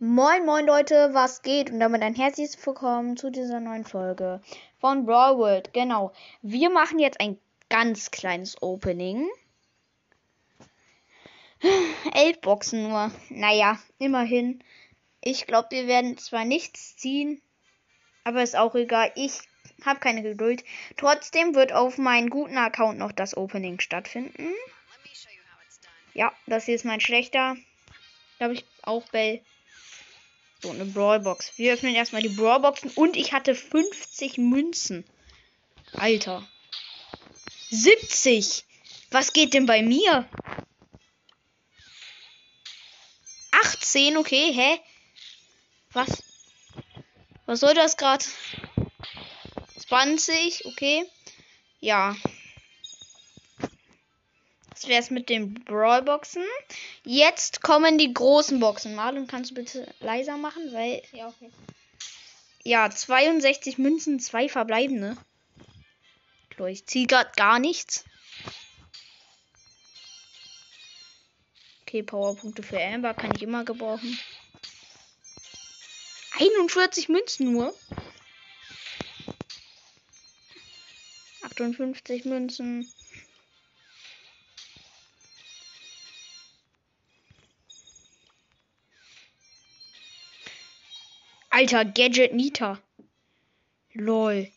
Moin moin Leute, was geht? Und damit ein herzliches Willkommen zu dieser neuen Folge von Brawl World. Genau, wir machen jetzt ein ganz kleines Opening. Elf Boxen nur. Naja, immerhin. Ich glaube, wir werden zwar nichts ziehen, aber ist auch egal. Ich habe keine Geduld. Trotzdem wird auf meinem guten Account noch das Opening stattfinden. Ja, das hier ist mein schlechter. Da habe ich auch Bell. So, eine Brawlbox. Wir öffnen erstmal die Brawlboxen und ich hatte 50 Münzen. Alter. 70! Was geht denn bei mir? 18, okay, hä? Was? Was soll das gerade? 20, okay. Ja. Das wäre es mit den Brawlboxen. Jetzt kommen die großen Boxen. Marlon, kannst du bitte leiser machen? Weil. Ja, okay. Ja, 62 Münzen, zwei verbleibende. Ich ziehe gerade gar nichts. Okay, Powerpunkte für Amber kann ich immer gebrauchen. 41 Münzen nur. 58 Münzen. Alter, Gadget Nita. Lol.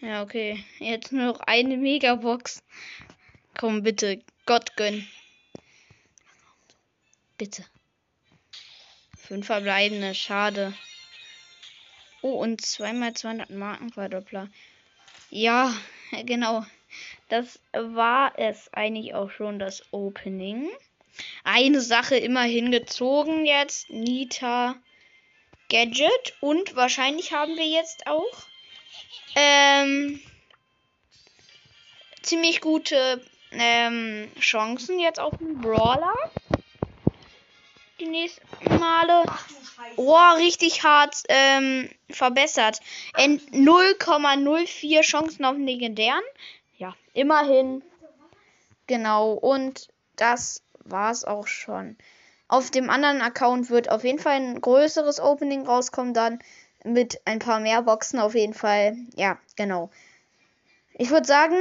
Ja, okay. Jetzt nur noch eine Megabox. Komm, bitte. Gott gönn. Bitte. Fünf verbleibende. Schade. Oh, und zweimal 200 Marken Verdoppler. Ja, genau. Das war es eigentlich auch schon, das Opening. Eine Sache immerhin gezogen jetzt. Nita Gadget. Und wahrscheinlich haben wir jetzt auch ähm, ziemlich gute ähm, Chancen jetzt auf den Brawler. Die nächsten Male. Oh, richtig hart ähm, verbessert. 0,04 Chancen auf den legendären. Ja, immerhin. Genau. Und das war's auch schon. Auf dem anderen Account wird auf jeden Fall ein größeres Opening rauskommen, dann mit ein paar mehr Boxen auf jeden Fall. Ja, genau. Ich würde sagen,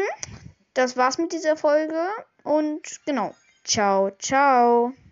das war's mit dieser Folge und genau. Ciao, ciao.